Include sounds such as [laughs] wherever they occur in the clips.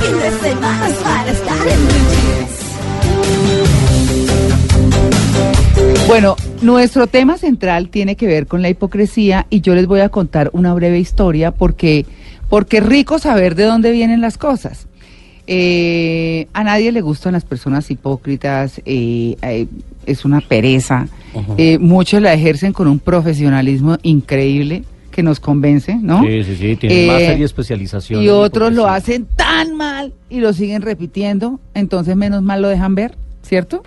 fin de semana para estar en. Bueno, nuestro tema central tiene que ver con la hipocresía y yo les voy a contar una breve historia porque, porque es rico saber de dónde vienen las cosas. Eh, a nadie le gustan las personas hipócritas, eh, eh, es una pereza. Eh, muchos la ejercen con un profesionalismo increíble que nos convence, ¿no? Sí, sí, sí, tienen Eh, máster y especialización. Y otros lo hacen tan mal y lo siguen repitiendo, entonces menos mal lo dejan ver, ¿cierto?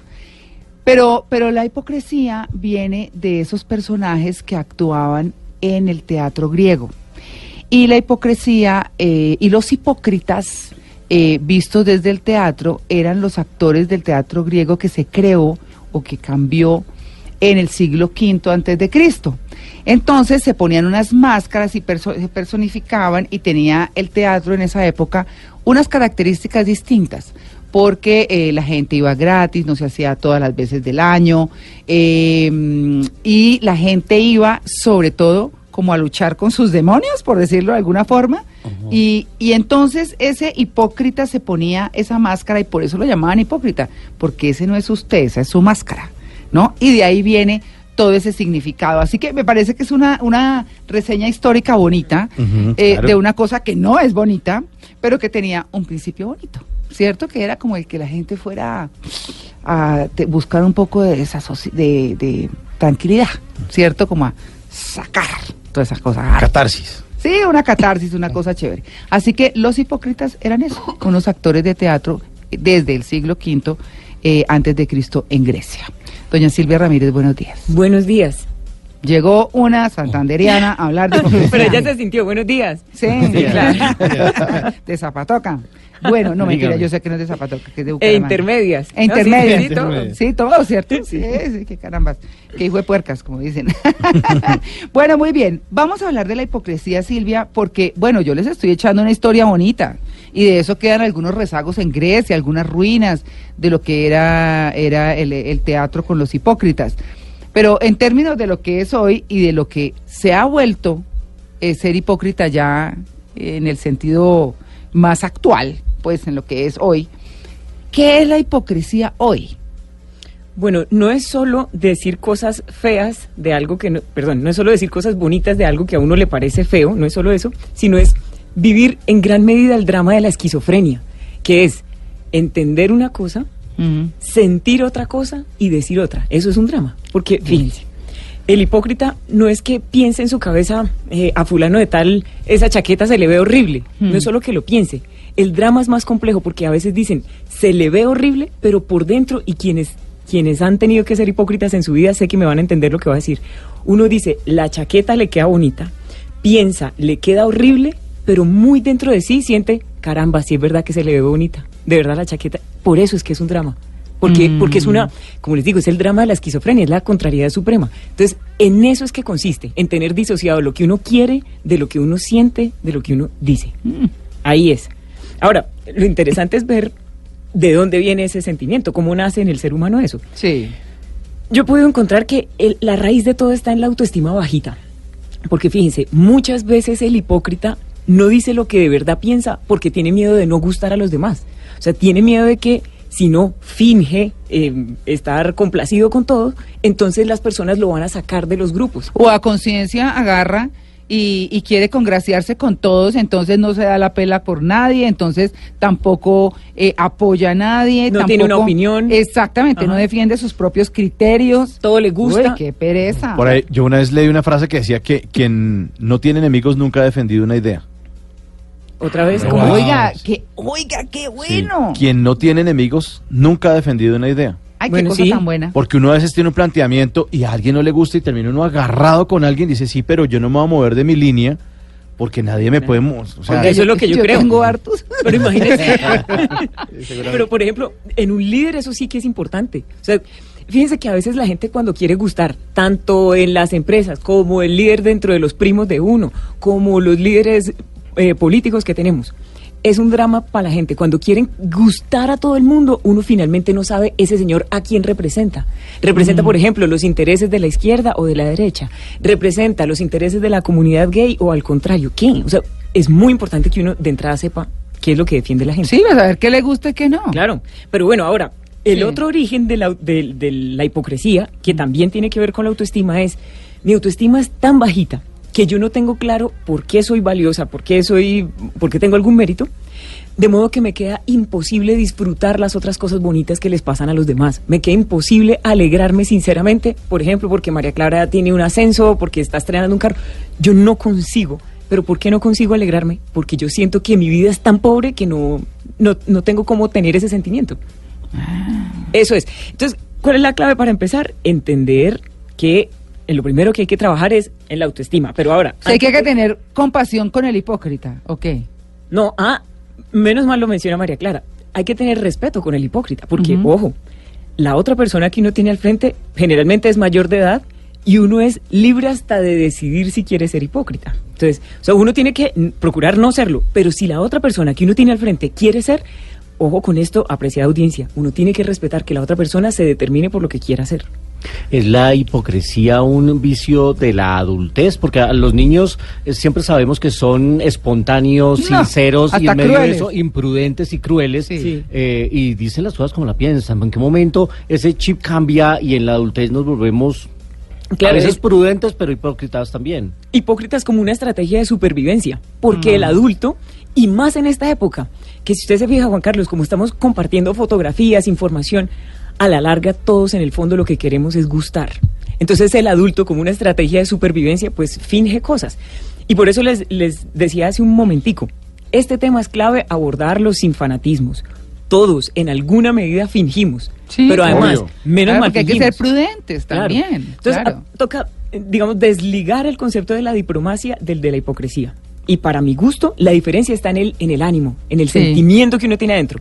Pero, pero la hipocresía viene de esos personajes que actuaban en el teatro griego. Y la hipocresía eh, y los hipócritas eh, vistos desde el teatro eran los actores del teatro griego que se creó o que cambió en el siglo V antes de Cristo. Entonces se ponían unas máscaras y perso- se personificaban y tenía el teatro en esa época unas características distintas porque eh, la gente iba gratis, no se hacía todas las veces del año eh, mm, y la gente iba sobre todo como a luchar con sus demonios, por decirlo de alguna forma, y, y entonces ese hipócrita se ponía esa máscara y por eso lo llamaban hipócrita, porque ese no es usted, esa es su máscara, ¿no? Y de ahí viene todo ese significado. Así que me parece que es una, una reseña histórica bonita eh, claro. de una cosa que no es bonita, pero que tenía un principio bonito, ¿cierto? Que era como el que la gente fuera a te- buscar un poco de, desasoci- de, de tranquilidad, ¿cierto? Como a sacar todas esas cosas. Catarsis. Sí, una catarsis, una cosa chévere. Así que los hipócritas eran eso, unos actores de teatro desde el siglo V eh, antes de Cristo en Grecia. Doña Silvia Ramírez, buenos días. Buenos días. Llegó una santanderiana a hablar de hipocresía. [laughs] Pero ella se sintió, buenos días. Sí, claro. [laughs] de Zapatoca. Bueno, no mentira, yo sé que no es de Zapatoca, que es de E Bucaramanga. intermedias. E ¿no? Sí, intermedias. sí, todo. Sí, todo, ¿cierto? Sí, sí, qué carambas. Que hijo de puercas, como dicen. [laughs] bueno, muy bien. Vamos a hablar de la hipocresía, Silvia, porque, bueno, yo les estoy echando una historia bonita. Y de eso quedan algunos rezagos en Grecia, algunas ruinas de lo que era, era el, teatro con los hipócritas. Pero en términos de lo que es hoy y de lo que se ha vuelto eh, ser hipócrita ya en el sentido más actual, pues en lo que es hoy, ¿qué es la hipocresía hoy? Bueno, no es solo decir cosas feas de algo que no, perdón, no es solo decir cosas bonitas de algo que a uno le parece feo, no es solo eso, sino es vivir en gran medida el drama de la esquizofrenia, que es entender una cosa, sentir otra cosa y decir otra. Eso es un drama, porque fíjense, el hipócrita no es que piense en su cabeza eh, a fulano de tal, esa chaqueta se le ve horrible, no es solo que lo piense. El drama es más complejo porque a veces dicen, se le ve horrible, pero por dentro, y quienes, quienes han tenido que ser hipócritas en su vida, sé que me van a entender lo que va a decir. Uno dice, la chaqueta le queda bonita, piensa, le queda horrible, pero muy dentro de sí siente, caramba, sí es verdad que se le ve bonita, de verdad la chaqueta, por eso es que es un drama. Porque, porque es una, como les digo, es el drama de la esquizofrenia, es la contrariedad suprema. Entonces, en eso es que consiste, en tener disociado lo que uno quiere de lo que uno siente, de lo que uno dice. Ahí es. Ahora, lo interesante es ver de dónde viene ese sentimiento, cómo nace en el ser humano eso. Sí. Yo he podido encontrar que el- la raíz de todo está en la autoestima bajita. Porque fíjense, muchas veces el hipócrita no dice lo que de verdad piensa porque tiene miedo de no gustar a los demás. O sea, tiene miedo de que si no finge eh, estar complacido con todo, entonces las personas lo van a sacar de los grupos. O a conciencia agarra y, y quiere congraciarse con todos, entonces no se da la pela por nadie, entonces tampoco eh, apoya a nadie. No tiene una opinión. Exactamente, no defiende sus propios criterios. Todo le gusta. Uy, qué pereza. Por ahí, yo una vez leí una frase que decía que quien no tiene enemigos nunca ha defendido una idea. Otra vez, como, wow. Oiga, qué, oiga, qué Sí. bueno. Quien no tiene enemigos nunca ha defendido una idea. Ay, Bueno, qué cosa sí. tan buena. Porque uno a veces tiene un planteamiento y a alguien no le gusta y termina uno agarrado con alguien y dice, sí, pero yo no me voy a mover de mi línea porque nadie me puede... mo- O sea, Porque eso es lo que yo, creo. tengo hartos. [laughs] Pero imagínense. [laughs] Pero por ejemplo, en un líder eso sí que es importante. O sea, fíjense que a veces la gente cuando quiere gustar, tanto en las empresas como el líder dentro de los primos de uno, como los líderes eh, políticos que tenemos, es un drama para la gente. Cuando quieren gustar a todo el mundo, uno finalmente no sabe ese señor a quién representa. Representa, por ejemplo, los intereses de la izquierda o de la derecha. Representa los intereses de la comunidad gay o al contrario. ¿Qué? O sea, es muy importante que uno de entrada sepa qué es lo que defiende la gente. Sí, vas a ver qué le gusta y qué no. Claro, pero bueno, ahora, el Sí. otro origen de la, de- de la hipocresía, que también tiene que ver con la autoestima, es, mi autoestima es tan bajita que yo no tengo claro por qué soy valiosa, por qué soy, por qué tengo algún mérito, de modo que me queda imposible disfrutar las otras cosas bonitas que les pasan a los demás. Me queda imposible alegrarme sinceramente, por ejemplo, porque María Clara tiene un ascenso, porque está estrenando un carro. Yo no consigo. ¿Pero por qué no consigo alegrarme? Porque yo siento que mi vida es tan pobre que no, no, no tengo cómo tener ese sentimiento. Eso es. Entonces, ¿cuál es la clave para empezar? Entender que lo primero que hay que trabajar es en la autoestima. Pero ahora... O sea, hay que, tener compasión con el hipócrita, ¿ok? no, ah, menos mal lo menciona María Clara. Hay que tener respeto con el hipócrita, porque, ojo, la otra persona que uno tiene al frente generalmente es mayor de edad y uno es libre hasta de decidir si quiere ser hipócrita. Entonces, o sea, uno tiene que procurar no serlo, pero si la otra persona que uno tiene al frente quiere ser, ojo con esto, apreciada audiencia, uno tiene que respetar que la otra persona se determine por lo que quiera hacer. ¿Es la hipocresía un vicio de la adultez? Porque a los niños eh, siempre sabemos que son espontáneos, No, sinceros y hasta en medio crueles. de eso imprudentes y crueles. Sí. Sí. eh, y dicen las cosas como la piensan. ¿En qué momento ese chip cambia y en la adultez nos volvemos Claro, a veces es- prudentes pero hipócritas también? hipócritas como una estrategia de supervivencia, porque Mm. el adulto, y más en esta época, que si usted se fija, Juan Carlos, como estamos compartiendo fotografías, información, a la larga todos en el fondo lo que queremos es gustar. Entonces el adulto como una estrategia de supervivencia, pues finge cosas. Y por eso les, les decía hace un momentico, este tema es clave abordarlo sin fanatismos. Todos en alguna medida fingimos, Sí, pero además, obvio. menos Claro, mal porque hay que ser prudentes Claro. también. Entonces, claro. a- toca, eh, digamos, desligar el concepto de la diplomacia del de la hipocresía. Y para mi gusto, la diferencia está en el, en el ánimo, en el Sí. sentimiento que uno tiene adentro.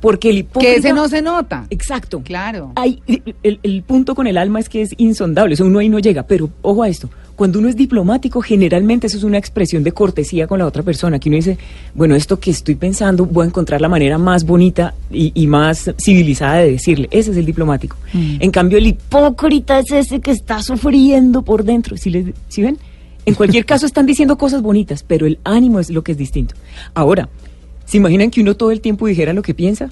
Porque el hipócrita... que ese no se nota. Exacto. Claro. Hay, el, el punto con el alma es que es insondable, eso uno ahí no llega, pero ojo a esto, cuando uno es diplomático, generalmente eso es una expresión de cortesía con la otra persona, que uno dice, bueno, esto que estoy pensando, voy a encontrar la manera más bonita y, y más civilizada de decirle, ese es el diplomático. Mm. En cambio, el hipócrita es ese que está sufriendo por dentro, ¿sí, les- sí ven? En cualquier [laughs] caso están diciendo cosas bonitas, pero el ánimo es lo que es distinto. Ahora, ¿se imaginan que uno todo el tiempo dijera lo que piensa?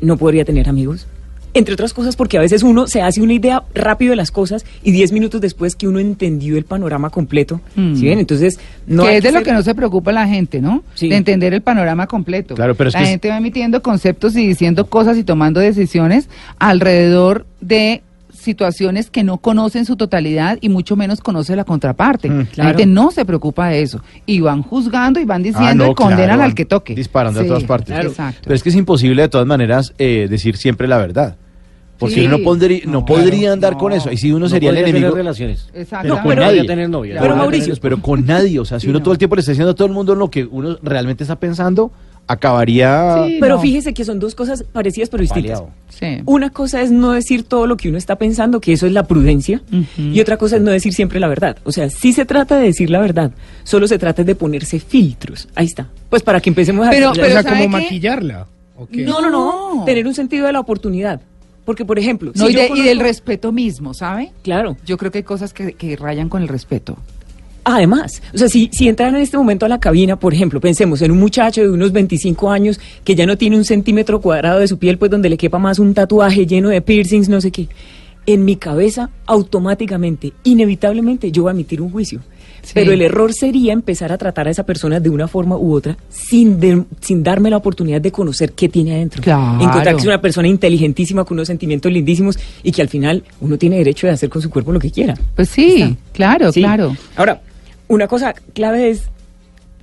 no podría tener amigos. Entre otras cosas porque a veces uno se hace una idea rápido de las cosas y 10 minutos después que uno entendió el panorama completo. Mm. ¿Sí ven? Entonces, no que hay es de lo ser- que no se preocupa la gente, ¿no? Sí. De entender el panorama completo. Claro, pero es la que es- gente va emitiendo conceptos y diciendo cosas y tomando decisiones alrededor de situaciones que no conocen su totalidad y mucho menos conoce la contraparte. Mm. La Claro. gente no se preocupa de eso. Y van juzgando y van diciendo Ah, no, y condenan claro, al que toque. disparando a Sí, todas partes. Claro. Exacto. Pero es que es imposible de todas maneras eh, decir siempre la verdad. Porque Sí. uno no, podría, no, No, podría claro, andar no. con eso. Y si uno No sería el enemigo. tener relaciones. Exacto. No, con podría nadie. tener novia. Pero, Mauricio, tener Pero con nadie. O sea, si Sí, uno no. todo el tiempo le está diciendo a todo el mundo lo que uno realmente está pensando, acabaría. Sí. Pero no. fíjese que son dos cosas parecidas pero distintas. Sí. Una cosa es no decir todo lo que uno está pensando, que eso es la prudencia, y otra cosa es no decir siempre la verdad. O sea, sí se trata de decir la verdad, solo se trata de ponerse filtros. Ahí está. Pues para que empecemos a... Pero- a- pero o sea, ¿sabe como qué? maquillarla. ¿o qué? No, no, no, No. Tener un sentido de la oportunidad. Porque, por ejemplo, No, si y, yo de- y del respeto mismo, ¿sabe? Claro. Yo creo que hay cosas que, que rayan con el respeto. Además, o sea, si, si entraran en este momento a la cabina, por ejemplo, pensemos en un muchacho de unos 25 años que ya no tiene un centímetro cuadrado de su piel, pues donde le quepa más un tatuaje lleno de piercings, no sé qué. En mi cabeza, automáticamente, inevitablemente, yo voy a emitir un juicio. Sí. Pero el error sería empezar a tratar a esa persona de una forma u otra sin, de- sin darme la oportunidad de conocer qué tiene adentro. Claro. Encontrar que es una persona inteligentísima con unos sentimientos lindísimos y que al final uno tiene derecho de hacer con su cuerpo lo que quiera. Pues sí, Está. claro, Sí. claro. Ahora, una cosa clave es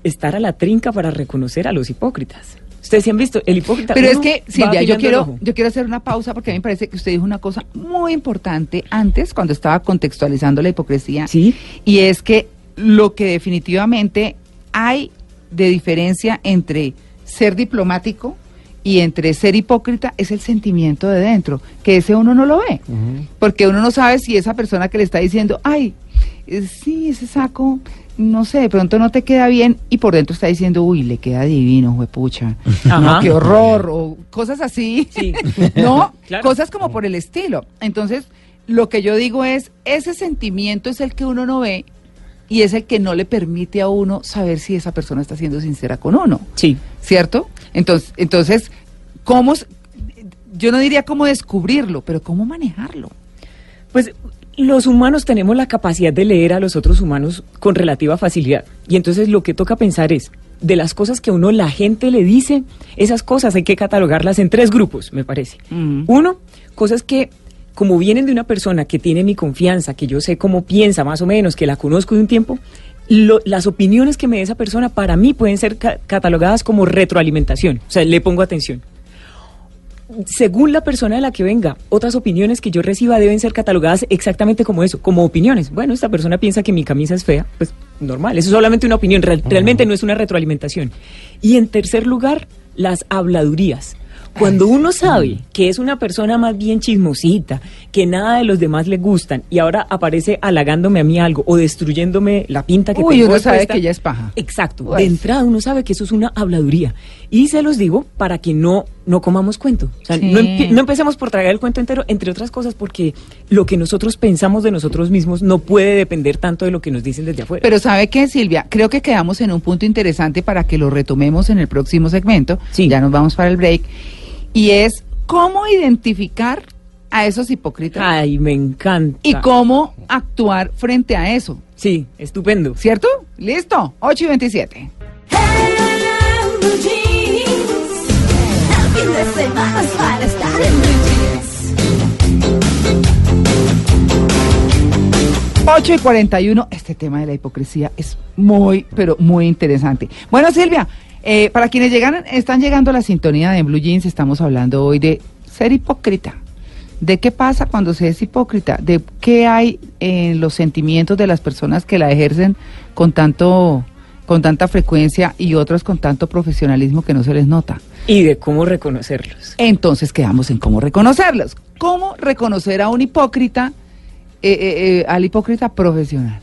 estar a la trinca para reconocer a los hipócritas. Ustedes sí han visto, el hipócrita. Pero es que, Silvia, yo quiero, yo quiero hacer una pausa porque a mí me parece que usted dijo una cosa muy importante antes, cuando estaba contextualizando la hipocresía. Sí. Y es que lo que definitivamente hay de diferencia entre ser diplomático y entre ser hipócrita es el sentimiento de dentro, que ese uno no lo ve, porque uno no sabe si esa persona que le está diciendo, ay, sí, ese saco, no sé, de pronto no te queda bien, y por dentro está diciendo, uy, le queda divino, huepucha, no, qué horror, o cosas así, Sí. [laughs] no, Claro. cosas como por el estilo. Entonces, lo que yo digo es, ese sentimiento es el que uno no ve y es el que no le permite a uno saber si esa persona está siendo sincera con uno. Sí. ¿cierto? Entonces, entonces, ¿cómo? Yo no diría cómo descubrirlo, pero cómo manejarlo. Pues los humanos tenemos la capacidad de leer a los otros humanos con relativa facilidad. Y entonces lo que toca pensar es, de las cosas que a uno la gente le dice, esas cosas hay que catalogarlas en tres grupos, me parece. Mm. Uno, cosas que como vienen de una persona que tiene mi confianza, que yo sé cómo piensa más o menos, que la conozco de un tiempo, lo- las opiniones que me dé esa persona para mí pueden ser ca- catalogadas como retroalimentación. O sea, le pongo atención según la persona de la que venga, otras opiniones que yo reciba deben ser catalogadas exactamente como eso, como opiniones. Bueno, esta persona piensa que mi camisa es fea, pues normal, eso es solamente una opinión, real- realmente no es una retroalimentación. Y en tercer lugar, las habladurías. Cuando uno sabe que es una persona más bien chismosita, que nada de los demás le gustan y ahora aparece halagándome a mí algo o destruyéndome la pinta que Uy, tengo uno sabe puesta, que ella es paja. Exacto. Pues. De entrada uno sabe que eso es una habladuría. Y se los digo para que no, no comamos cuento. O sea, Sí. no, empie- no empecemos por tragar el cuento entero, entre otras cosas porque lo que nosotros pensamos de nosotros mismos no puede depender tanto de lo que nos dicen desde afuera. Pero ¿sabe qué, Silvia? Creo que quedamos en un punto interesante para que lo retomemos en el próximo segmento. Sí. Ya nos vamos para el break. Y es cómo identificar a esos hipócritas Ay, me encanta. y cómo actuar frente a eso. Sí, estupendo. ¿Cierto? ¿Listo? 8 y 27. En blue jeans. El fin de semana es para estar en blue jeans. 8 y 41, este tema de la hipocresía es muy, pero muy interesante. Bueno, Silvia, eh, para quienes llegan, están llegando a la sintonía de Blue Jeans, estamos hablando hoy de ser hipócrita. ¿De qué pasa cuando se es hipócrita? ¿De qué hay en los sentimientos de las personas que la ejercen con tanto con tanta frecuencia y otros con tanto profesionalismo que no se les nota? Y de cómo reconocerlos. Entonces quedamos en cómo reconocerlos. ¿Cómo reconocer a un hipócrita, eh, eh, eh, al hipócrita profesional?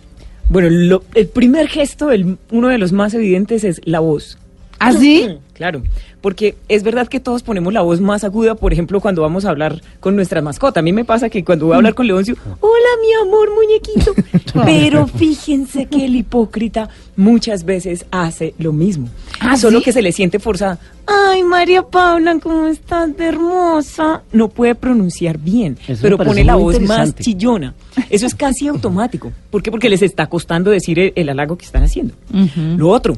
Bueno, lo- el primer gesto, el, uno de los más evidentes es la voz. ¿Ah, sí? Claro, porque es verdad que todos ponemos la voz más aguda, por ejemplo, cuando vamos a hablar con nuestra mascota. A mí me pasa que cuando voy a hablar con Leoncio, hola mi amor muñequito. [laughs] Pero fíjense que el hipócrita muchas veces hace lo mismo. ¿Ah, Solo sí? que se le siente forzada. Ay, María Paula, ¿cómo estás de hermosa? No puede pronunciar bien, Eso pero pone la voz más chillona. Eso es casi automático. ¿Por qué? Porque les está costando decir el, el halago que están haciendo. Lo otro,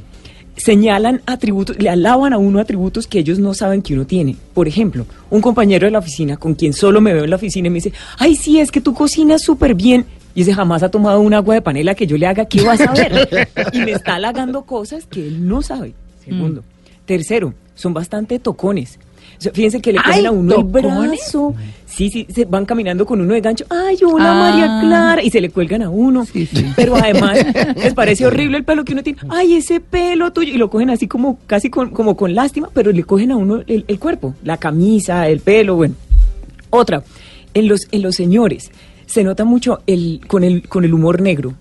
señalan atributos, le alaban a uno atributos que ellos no saben que uno tiene. Por ejemplo, un compañero de la oficina con quien solo me veo en la oficina y me dice, ay, sí, es que tú cocinas súper bien. Y ese jamás ha tomado un agua de panela que yo le haga, ¿qué vas a ver? y me está halagando cosas que él no sabe. Segundo. Tercero, son bastante tocones. Fíjense que le cogen a uno el brazo. Sí, sí, se van caminando con uno de gancho. Ay, hola Ah. María Clara. Y se le cuelgan a uno. Sí, sí. Pero además [laughs] les parece horrible el pelo que uno tiene. Ay, ese pelo tuyo. Y lo cogen así como casi con, como con lástima, pero le cogen a uno el, el cuerpo, la camisa, el pelo, bueno. Otra, en los, en los señores se nota mucho el, con, el, con el humor negro.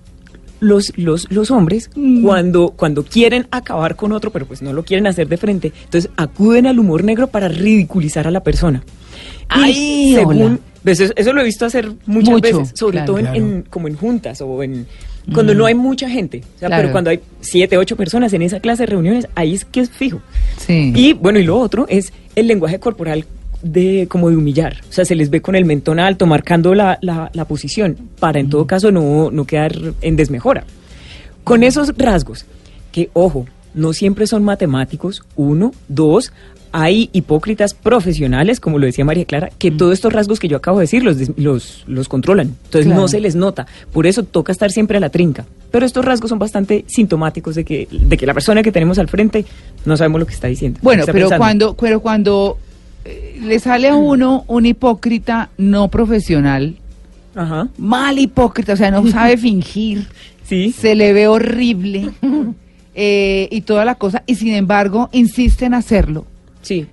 Los, los, los hombres, cuando, cuando quieren acabar con otro, pero pues no lo quieren hacer de frente, entonces acuden al humor negro para ridiculizar a la persona. Ay, según, pues eso, eso lo he visto hacer muchas Mucho, veces, sobre claro. todo en, Claro. en- como en juntas o en cuando no hay mucha gente. O sea, Claro. pero cuando hay siete, ocho personas en esa clase de reuniones, ahí es que es fijo. Sí. Y bueno, y lo otro es el lenguaje corporal de como de humillar. O sea, se les ve con el mentón alto, marcando la, la, la posición, para en todo caso no, no quedar en desmejora. Con esos rasgos, que ojo, no siempre son matemáticos, uno, dos, hay hipócritas profesionales, como lo decía María Clara, que todos estos rasgos que yo acabo de decir los, los, los controlan. Entonces Claro. no se les nota. Por eso toca estar siempre a la trinca. Pero estos rasgos son bastante sintomáticos de que, de que la persona que tenemos al frente no sabemos lo que está diciendo. Bueno, está pero pensando. cuando, pero cuando le sale a uno un hipócrita no profesional, Ajá, mal hipócrita, o sea, no sabe [laughs] fingir, sí. se le ve horrible. eh, y toda la cosa, y sin embargo insiste en hacerlo. Sí.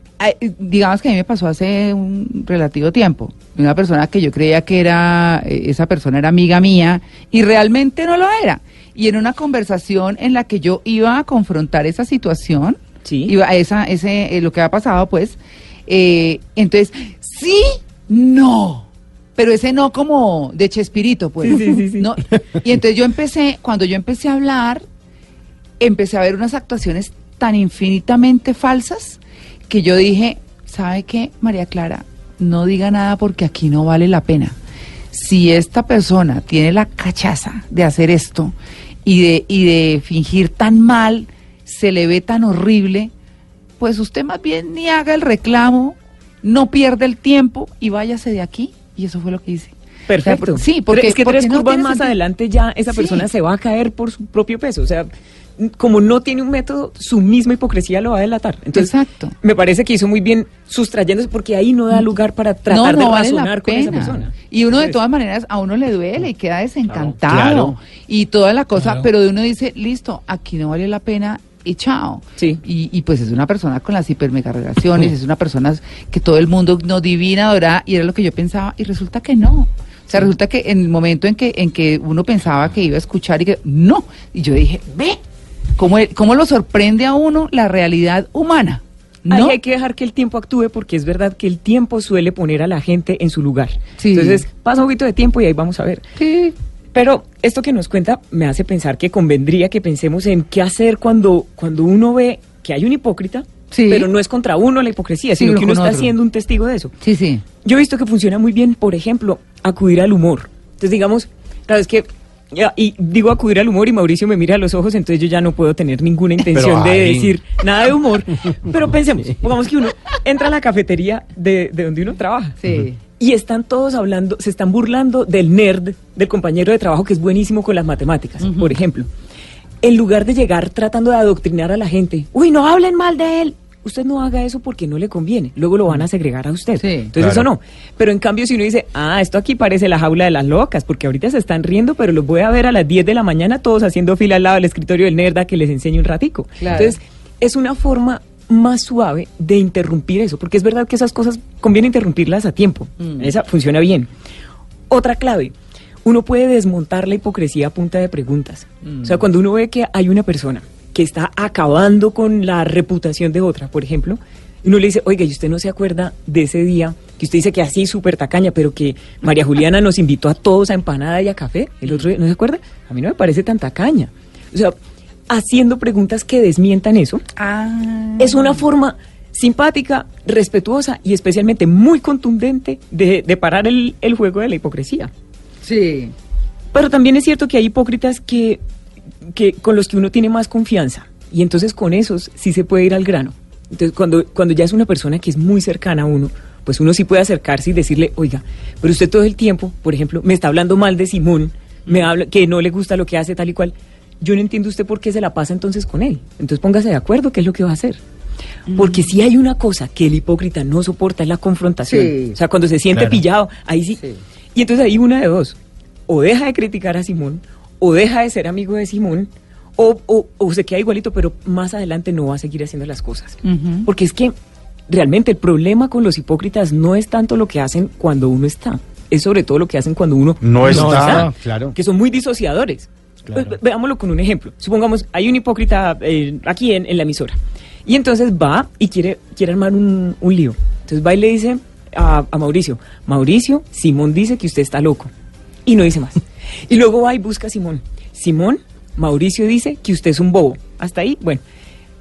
Digamos que a mí me pasó hace un relativo tiempo. Una persona que yo creía que era, eh, esa persona era amiga mía y realmente no lo era. Y en una conversación en la que yo iba a confrontar esa situación, Sí. iba a esa, ese, eh, lo que ha pasado, pues, eh, entonces, sí, no. Pero ese no como de Chespirito, pues. Sí, sí, sí. No, y entonces yo empecé, cuando yo empecé a hablar, empecé a ver unas actuaciones tan infinitamente falsas que yo dije, ¿sabe qué, María Clara? No diga nada porque aquí no vale la pena. Si esta persona tiene la cachaza de hacer esto y de, y de fingir tan mal, se le ve tan horrible, pues usted más bien ni haga el reclamo, no pierda el tiempo y váyase de aquí. Y eso fue lo que hice. Perfecto. O sea, por- sí, porque es que porque tres curvas más sentido. adelante ya esa Sí. persona se va a caer por su propio peso. O sea, como no tiene un método, su misma hipocresía lo va a delatar. Entonces, Exacto. me parece que hizo muy bien sustrayéndose porque ahí no da lugar para tratar de vale razonar con esa persona. Y uno de todas maneras, a uno le duele y queda desencantado. Claro. Y toda la cosa, Claro. pero de uno dice, listo, aquí no vale la pena y chao. Sí. Y, y pues es una persona con las hiper mega relaciones, es una persona que todo el mundo no divina, adora, y era lo que yo pensaba, y resulta que no. O sea, resulta que en el momento en que, en que uno pensaba que iba a escuchar y que no, y yo dije, ve, ¿cómo, cómo lo sorprende a uno la realidad humana? Ahí ¿No? hay que dejar que el tiempo actúe porque es verdad que el tiempo suele poner a la gente en su lugar. Sí. Entonces, pasa un poquito de tiempo y ahí vamos a ver. Sí. Pero esto que nos cuenta me hace pensar que convendría que pensemos en qué hacer cuando, cuando uno ve que hay un hipócrita, Sí. pero no es contra uno la hipocresía, Sí, sino que uno está otro. siendo un testigo de eso. Sí, sí. Yo he visto que funciona muy bien, por ejemplo, acudir al humor. Entonces, digamos, claro, es que, ya, y digo acudir al humor y Mauricio me mira a los ojos, entonces yo ya no puedo tener ninguna intención de ay. decir nada de humor. Pero pensemos, pongamos que uno entra a la cafetería de, de donde uno trabaja. Sí. Y están todos hablando, se están burlando del nerd, del compañero de trabajo que es buenísimo con las matemáticas, por ejemplo. En lugar de llegar tratando de adoctrinar a la gente, uy, no hablen mal de él. Usted no haga eso porque no le conviene. Luego lo van a segregar a usted. Sí. Entonces Claro. eso no. Pero en cambio si uno dice, ah, esto aquí parece la jaula de las locas, porque ahorita se están riendo, pero los voy a ver a las 10 de la mañana todos haciendo fila al lado del escritorio del nerd a que les enseñe un ratico. Claro. Entonces es una forma más suave de interrumpir eso, porque es verdad que esas cosas conviene interrumpirlas a tiempo. Mm. Esa funciona bien. Otra clave, uno puede desmontar la hipocresía a punta de preguntas. O sea, cuando uno ve que hay una persona que está acabando con la reputación de otra, por ejemplo, uno le dice, oiga, ¿y usted no se acuerda de ese día que usted dice que así súper tacaña, pero que María Juliana nos invitó a todos a empanada y a café? El otro día, ¿no se acuerda? A mí no me parece tan tacaña. O sea, haciendo preguntas que desmientan eso, Ah. es una forma simpática, respetuosa y especialmente muy contundente de, de parar el, el juego de la hipocresía. Sí. Pero también es cierto que hay hipócritas que, que con los que uno tiene más confianza y entonces con esos sí se puede ir al grano. Entonces cuando, cuando ya es una persona que es muy cercana a uno, pues uno sí puede acercarse y decirle, oiga, pero usted todo el tiempo, por ejemplo, me está hablando mal de Simón, me habla que no le gusta lo que hace tal y cual. Yo no entiendo usted por qué se la pasa entonces con él. Entonces póngase de acuerdo qué es lo que va a hacer. Porque si hay una cosa que el hipócrita no soporta es la confrontación. Sí. O sea, cuando se siente Claro. pillado, ahí sí. Sí. Y entonces hay una de dos. O deja de criticar a Simón, o deja de ser amigo de Simón, o, o- o se queda igualito, pero más adelante no va a seguir haciendo las cosas. Porque es que realmente el problema con los hipócritas no es tanto lo que hacen cuando uno está, es sobre todo lo que hacen cuando uno No está, está, claro. que son muy disociadores. Claro. Ve- veámoslo con un ejemplo. Supongamos, hay un hipócrita eh, aquí en, en la emisora. Y entonces va y quiere, quiere armar un, un lío. Entonces va y le dice a, a Mauricio, Mauricio, Simón dice que usted está loco. Y no dice más. [laughs] Y luego va y busca a Simón. Simón, Mauricio dice que usted es un bobo. Hasta ahí, bueno.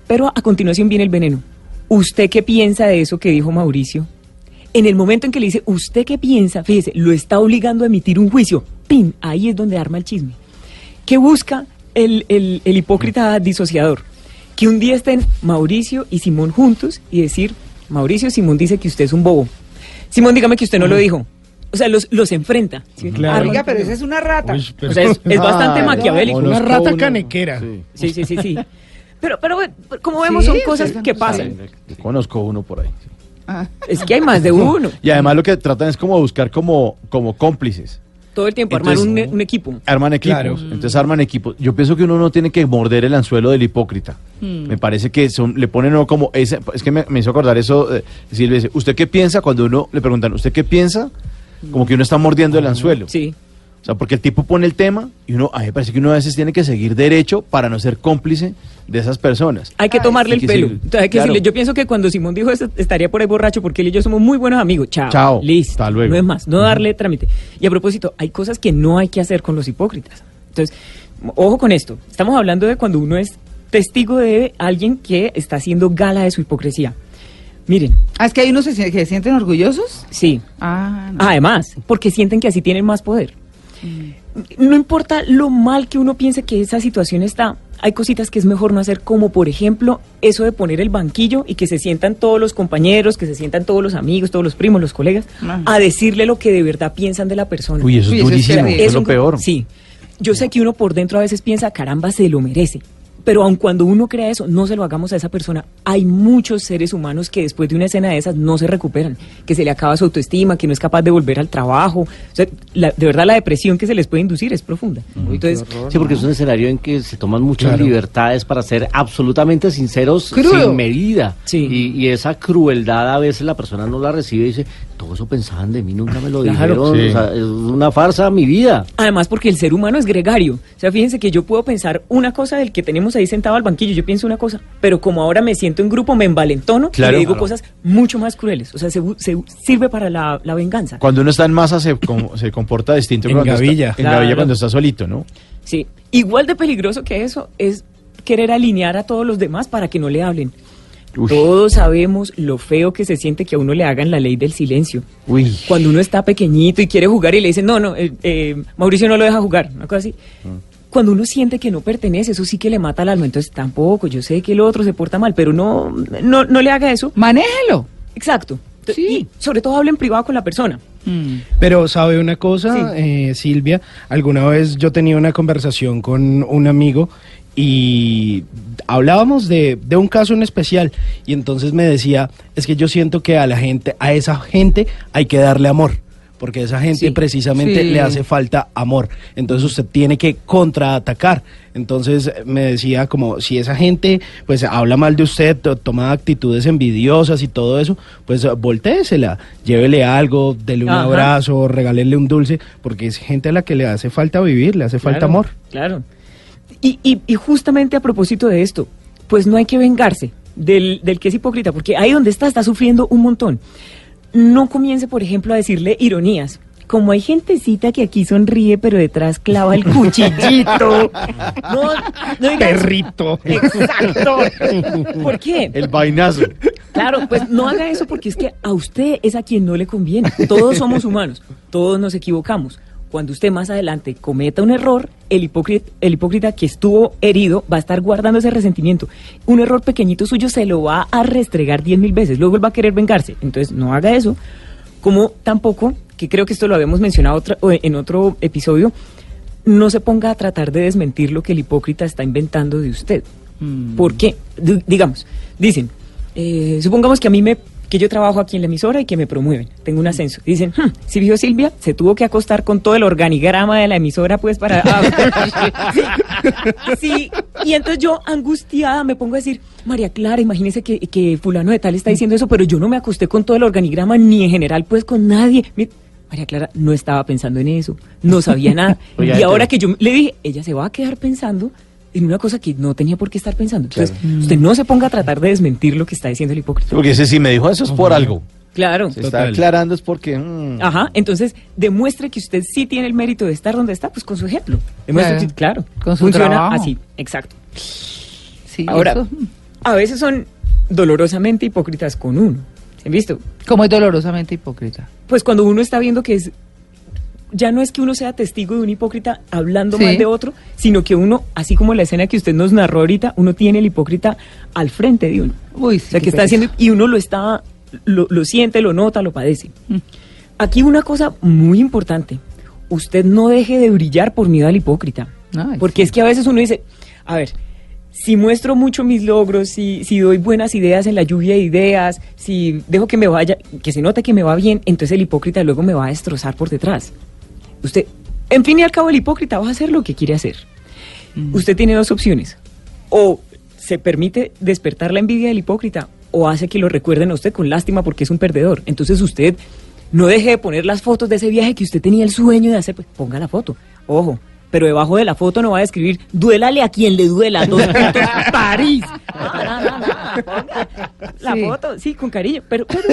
Pero a continuación viene el veneno. ¿Usted qué piensa de eso que dijo Mauricio? En el momento en que le dice, ¿usted qué piensa? Fíjese, lo está obligando a emitir un juicio. ¡Pin! Ahí es donde arma el chisme. ¿Qué busca el, el- el hipócrita disociador? Que un día estén Mauricio y Simón juntos y decir, Mauricio, Simón dice que usted es un bobo. Simón, dígame que usted no lo dijo. O sea, los, los enfrenta. ¿sí? Claro. Pero esa es una rata. Uy, pero- O sea, es, es bastante Ah, maquiavélico. Una rata canequera. Sí. Sí, sí, sí, sí. [laughs] Pero, pero bueno, como vemos, Sí, son cosas que pasan. Yo conozco uno por ahí. Ah. Es que hay más de [laughs] uno. Y además lo que tratan es como buscar como, como cómplices. Todo el tiempo, armar un, Entonces- un equipo. Arman equipos. Claro. Entonces arman equipos. Yo pienso que uno no tiene que morder el anzuelo del hipócrita. Me parece que son, le ponen uno como ese, es que me, me hizo acordar eso, eh, Silvia dice, ¿usted qué piensa cuando uno le preguntan, ¿usted qué piensa? Como que uno está mordiendo el anzuelo. Sí. O sea, porque el tipo pone el tema y uno, a mí me parece que uno a veces tiene que seguir derecho para no ser cómplice de esas personas. Hay que tomarle hay el que pelo. decirle, Entonces hay que claro. decirle, yo pienso que cuando Simón dijo eso, estaría por ahí borracho porque él y yo somos muy buenos amigos. Chao. Chao. Listo. Hasta luego. No es más, no darle trámite. Y a propósito, hay cosas que no hay que hacer con los hipócritas. Entonces, ojo con esto. Estamos hablando de cuando uno es testigo de alguien que está haciendo gala de su hipocresía. Miren, Ah, es que hay unos que se, que se sienten orgullosos. sí. Ah, no. Además, porque sienten que así tienen más poder. No importa lo mal que uno piense que esa situación está, hay cositas que es mejor no hacer, como por ejemplo eso de poner el banquillo y que se sientan todos los compañeros, que se sientan todos los amigos, todos los primos, los colegas, Ajá. a decirle lo que de verdad piensan de la persona. Uy, eso Uy, es eso es durísimo, eso es lo un- peor. Sí. Yo sé que uno por dentro a veces piensa, caramba, se lo merece. Pero aun cuando uno crea eso, no se lo hagamos a esa persona. Hay muchos seres humanos que después de una escena de esas no se recuperan, que se le acaba su autoestima, que no es capaz de volver al trabajo. O sea, la- de verdad la depresión que se les puede inducir es profunda. Entonces, Sí, porque es un escenario en que se toman muchas Claro. libertades para ser absolutamente sinceros Crudo. sin medida. Sí. Y, y esa crueldad a veces la persona no la recibe y dice, todo eso pensaban de mí, nunca me lo Claro. dijeron. Sí. O sea, es una farsa mi vida. Además, porque el ser humano es gregario. O sea, fíjense que yo puedo pensar una cosa del que tenemos ahí sentado al banquillo, yo pienso una cosa, pero como ahora me siento en grupo, me envalentono Claro. y le digo Claro. cosas mucho más crueles. O sea, se, sirve para la, la venganza. Cuando uno está en masa se, com- [laughs] se comporta distinto que En gavilla. está, en gavilla cuando está solito, ¿no? Sí, igual de peligroso que eso es querer alinear a todos los demás para que no le hablen. Uy. Todos sabemos lo feo que se siente que a uno le hagan la ley del silencio. Uy. Cuando uno está pequeñito y quiere jugar y le dicen, no, no, eh, eh, Mauricio no lo deja jugar, una cosa así. Cuando uno siente que no pertenece, eso sí que le mata al alma. Entonces tampoco, yo sé que el otro se porta mal, pero no, no, no le haga eso. Manéjelo. Exacto. Sí. Y sobre todo hable en privado con la persona. Mm. Pero sabe una cosa, Sí. eh, Silvia, alguna vez yo tenía una conversación con un amigo y hablábamos de, de un caso en especial y entonces me decía, es que yo siento que a la gente, a esa gente hay que darle amor. Porque a esa gente Sí. precisamente Sí. le hace falta amor. Entonces usted tiene que contraatacar. Entonces me decía como si esa gente pues habla mal de usted, to- toma actitudes envidiosas y todo eso, pues voltéesela, llévele algo, dele un Ajá. abrazo, regálele un dulce, porque es gente a la que le hace falta vivir, le hace falta amor. Claro. Y, y, y justamente a propósito de esto, pues no hay que vengarse del, del que es hipócrita, porque ahí donde está, está sufriendo un montón. No comience, por ejemplo, a decirle ironías. Como hay gentecita que aquí sonríe, pero detrás clava el cuchillito. [laughs] No, no. Perrito. Exacto. ¿Por qué? El vainazo. Claro, pues no haga eso porque es que a usted es a quien no le conviene. Todos somos humanos, todos nos equivocamos. Cuando usted más adelante cometa un error, el hipócrita, el hipócrita que estuvo herido va a estar guardando ese resentimiento. Un error pequeñito suyo se lo va a restregar diez mil veces, luego él va a querer vengarse. Entonces no haga eso. Como tampoco, que creo que esto lo habíamos mencionado otra- en otro episodio, no se ponga a tratar de desmentir lo que el hipócrita está inventando de usted. ¿Por qué? D- digamos, dicen, eh, supongamos que a mí me que yo trabajo aquí en la emisora y que me promueven, tengo un ascenso. Dicen, "Hmm, si vio Silvia, se tuvo que acostar con todo el organigrama de la emisora, pues para... [laughs] sí, y entonces yo, angustiada, me pongo a decir, María Clara, imagínese que, que fulano de tal está diciendo eso, pero yo no me acosté con todo el organigrama, ni en general, pues con nadie. María Clara no estaba pensando en eso, no sabía nada. [laughs] Y ahora que yo le dije, ella se va a quedar pensando en una cosa que no tenía por qué estar pensando. Entonces, usted no se ponga a tratar de desmentir lo que está diciendo el hipócrita. Porque ese sí me dijo eso es por algo. Claro. Se está Total. aclarando es porque... mm, Ajá, entonces demuestre que usted sí tiene el mérito de estar donde está, pues con su ejemplo. Demuestre Claro. que- claro, Con su funciona trabajo. así, exacto. Sí, Ahora, eso. a veces son dolorosamente hipócritas con uno. ¿Se han visto? Como es dolorosamente hipócrita. Pues cuando uno está viendo que es ya no es que uno sea testigo de un hipócrita hablando Sí. mal de otro, sino que uno, así como la escena que usted nos narró ahorita, uno tiene el hipócrita al frente de uno. Uy, O sí, sea, qué que está pereza. haciendo y uno lo está, lo, lo siente, lo nota, lo padece. Mm. Aquí una cosa muy importante. Usted no deje de brillar por miedo al hipócrita. Ay, porque es que a veces uno dice, a ver, si muestro mucho mis logros, si, si doy buenas ideas en la lluvia de ideas, si dejo que me vaya, que se note que me va bien, entonces el hipócrita luego me va a destrozar por detrás. Usted En fin y al cabo, el hipócrita va a hacer lo que quiere hacer. Mm. Usted tiene dos opciones. O se permite despertar la envidia del hipócrita o hace que lo recuerden a usted con lástima porque es un perdedor. Entonces usted no deje de poner las fotos de ese viaje que usted tenía el sueño de hacer, pues ponga la foto. Ojo, pero debajo de la foto no va a escribir duélale a quien le duela, dos puntos, París. No, no, no, no, ponga la Sí. foto, sí, con cariño, pero, pero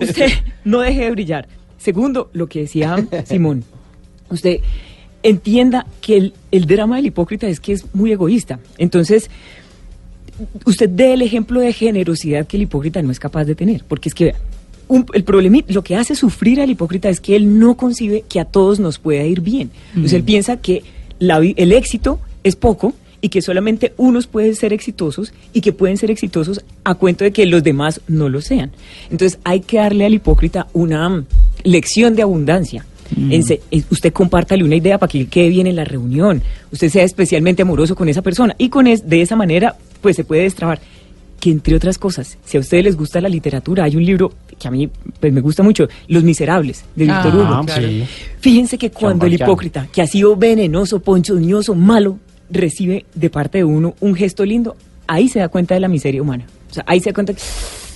usted no deje de brillar. Segundo, lo que decía [laughs] Simón, usted entienda que el, el drama del hipócrita es que es muy egoísta. Entonces, usted dé el ejemplo de generosidad que el hipócrita no es capaz de tener. Porque es que un- el problema, lo que hace sufrir al hipócrita es que él no concibe que a todos nos pueda ir bien. Entonces él piensa que la el éxito es poco y que solamente unos pueden ser exitosos y que pueden ser exitosos a cuento de que los demás no lo sean. Entonces hay que darle al hipócrita una mm, lección de abundancia. Ense- eh, usted compártale una idea para que él quede bien en la reunión. Usted sea especialmente amoroso con esa persona y con es, de esa manera pues se puede destrabar. Que entre otras cosas, si a ustedes les gusta la literatura, hay un libro que a mí pues me gusta mucho, Los Miserables de Víctor Ah, Hugo. claro. sí. Fíjense que cuando el hipócrita, que ha sido venenoso, ponzoñoso, malo, recibe de parte de uno un gesto lindo, ahí se da cuenta de la miseria humana. O sea, ahí se da cuenta que...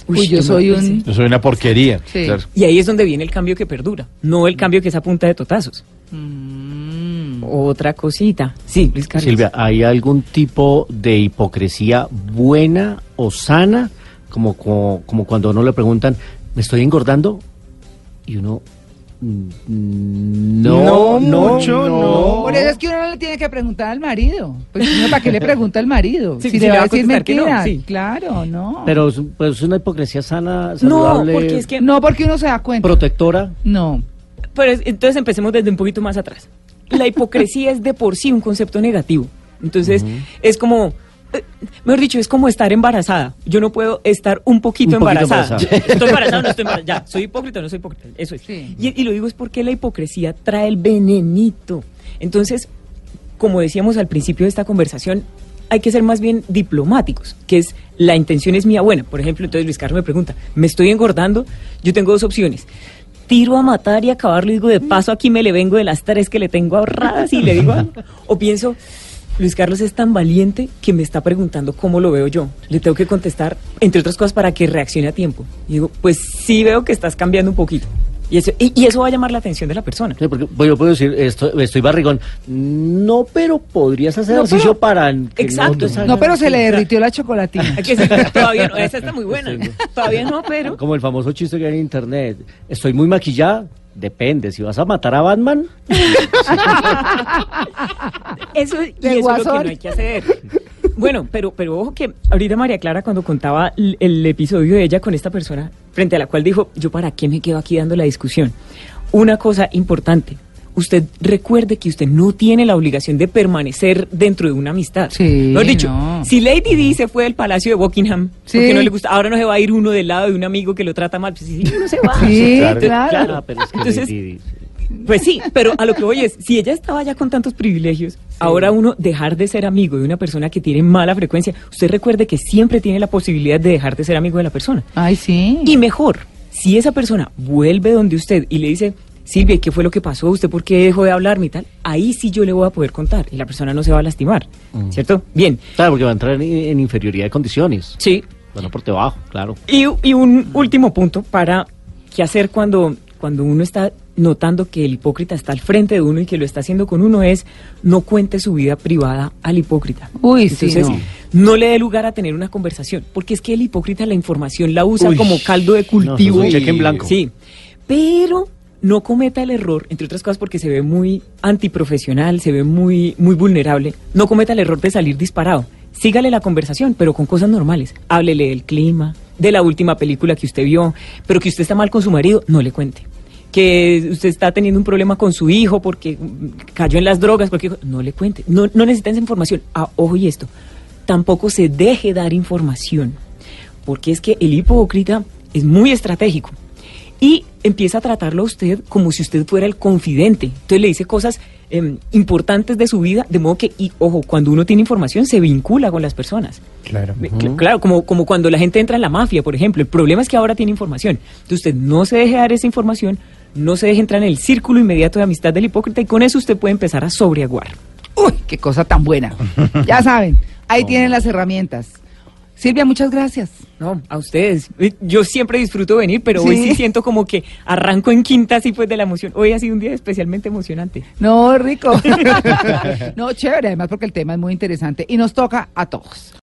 Uy, yo soy un- Yo soy una porquería. Sí. claro. Y ahí es donde viene el cambio que perdura, no el cambio que es a punta de totazos. Mm. Otra cosita. Sí, Luis Carlos. Silvia, ¿hay algún tipo de hipocresía buena o sana? Como, como, como cuando a uno le preguntan, ¿me estoy engordando? Y uno, no, No no, mucho, no. Por eso es que uno no le tiene que preguntar al marido. Pues uno, ¿para qué le pregunta al marido? Sí, si sí, le va va a decir que no, sí. Claro, no. Pero es, pues, es una hipocresía sana, No, saludable, porque es que... no porque uno se da cuenta. protectora. No. Pero es- entonces empecemos desde un poquito más atrás. La hipocresía es de por sí un concepto negativo. Entonces es como, mejor dicho, es como estar embarazada. Yo no puedo estar un poquito Un poquito embarazada. embarazada. Estoy embarazada o no estoy embarazada. Ya, soy hipócrita o no soy hipócrita. Eso es. Sí. Y, y lo digo es porque la hipocresía trae el venenito. Entonces, como decíamos al principio de esta conversación, hay que ser más bien diplomáticos, que es la intención es mía buena. Por ejemplo, entonces Luis Carlos me pregunta, ¿me estoy engordando? Yo tengo dos opciones. Tiro a matar y acabarlo y digo, de paso aquí me le vengo de las tres que le tengo ahorradas y le digo, algo. [laughs] o pienso, Luis Carlos es tan valiente que me está preguntando cómo lo veo yo. Le tengo que contestar, entre otras cosas, para que reaccione a tiempo. Y digo, pues sí veo que estás cambiando un poquito. Y eso, y, y eso va a llamar la atención de la persona. Sí, porque pues, yo puedo decir, esto, estoy barrigón. No, pero podrías hacer No, ejercicio pero- para... que Exacto. salga- No, pero se le Sí. derritió la chocolatina. [laughs] Que decir, todavía no, esa está muy buena. Todavía no, pero... [laughs] Como el famoso chiste que hay en internet. Estoy muy maquillada. Depende, si vas a matar a Batman, [laughs] Eso, y eso es lo que no hay que hacer. Bueno, pero, pero ojo que ahorita María Clara cuando contaba el, el episodio de ella con esta persona, frente a la cual dijo, yo para qué me quedo aquí dando la discusión. Una cosa importante, usted recuerde que usted no tiene la obligación de permanecer dentro de una amistad. Sí, Mejor dicho, no. si Lady Di se fue del Palacio de Buckingham, Sí. porque no le gusta, ahora no se va a ir uno del lado de un amigo que lo trata mal, pues sí, uno se va. Sí, claro. claro. Ah, pero es que Entonces, Lady Di- Pues sí, pero a lo que voy es, si ella estaba ya con tantos privilegios, ahora uno dejar de ser amigo de una persona que tiene mala frecuencia, usted recuerde que siempre tiene la posibilidad de dejar de ser amigo de la persona. Ay, sí. Y mejor, si esa persona vuelve donde usted y le dice, Silvia, ¿y ¿qué fue lo que pasó? ¿Usted por qué dejó de hablarme y tal? Ahí sí yo le voy a poder contar y la persona no se va a lastimar, ¿cierto? Bien, Claro, porque va a entrar en, en inferioridad de condiciones. sí. Bueno, por debajo, claro. Y, y un último punto para qué hacer cuando, cuando uno está notando que el hipócrita está al frente de uno y que lo está haciendo con uno es no cuente su vida privada al hipócrita. Uy, sí, Entonces, no. no. le dé lugar a tener una conversación, porque es que el hipócrita la información la usa Uy, como caldo de no, cultivo. un cheque en blanco. Sí, pero no cometa el error, entre otras cosas porque se ve muy antiprofesional, se ve muy, muy vulnerable, no cometa el error de salir disparado. Sígale la conversación, pero con cosas normales. Háblele del clima, de la última película que usted vio, pero que usted está mal con su marido, no le cuente. Que usted está teniendo un problema con su hijo porque cayó en las drogas, cualquier cosa, no le cuente. No, no necesita esa información. Ah, ojo y esto, tampoco se deje dar información, porque es que el hipócrita es muy estratégico y empieza a tratarlo a usted como si usted fuera el confidente. Entonces le dice cosas em, importantes de su vida, de modo que, y ojo, cuando uno tiene información se vincula con las personas. Claro. Claro, como, como cuando la gente entra en la mafia, por ejemplo. El problema es que ahora tiene información. Entonces usted no se deje dar esa información, no se deje entrar en el círculo inmediato de amistad del hipócrita y con eso usted puede empezar a sobreaguar. Uy, qué cosa tan buena. [laughs] Ya saben, ahí tienen las herramientas. Silvia, muchas gracias. No, a ustedes. Eh, Yo siempre disfruto venir, pero hoy Sí. sí siento como que arranco en quinta así pues de la emoción. Hoy ha sido un día especialmente emocionante. No, rico. [laughs] no, chévere, además porque el tema es muy interesante y nos toca a todos.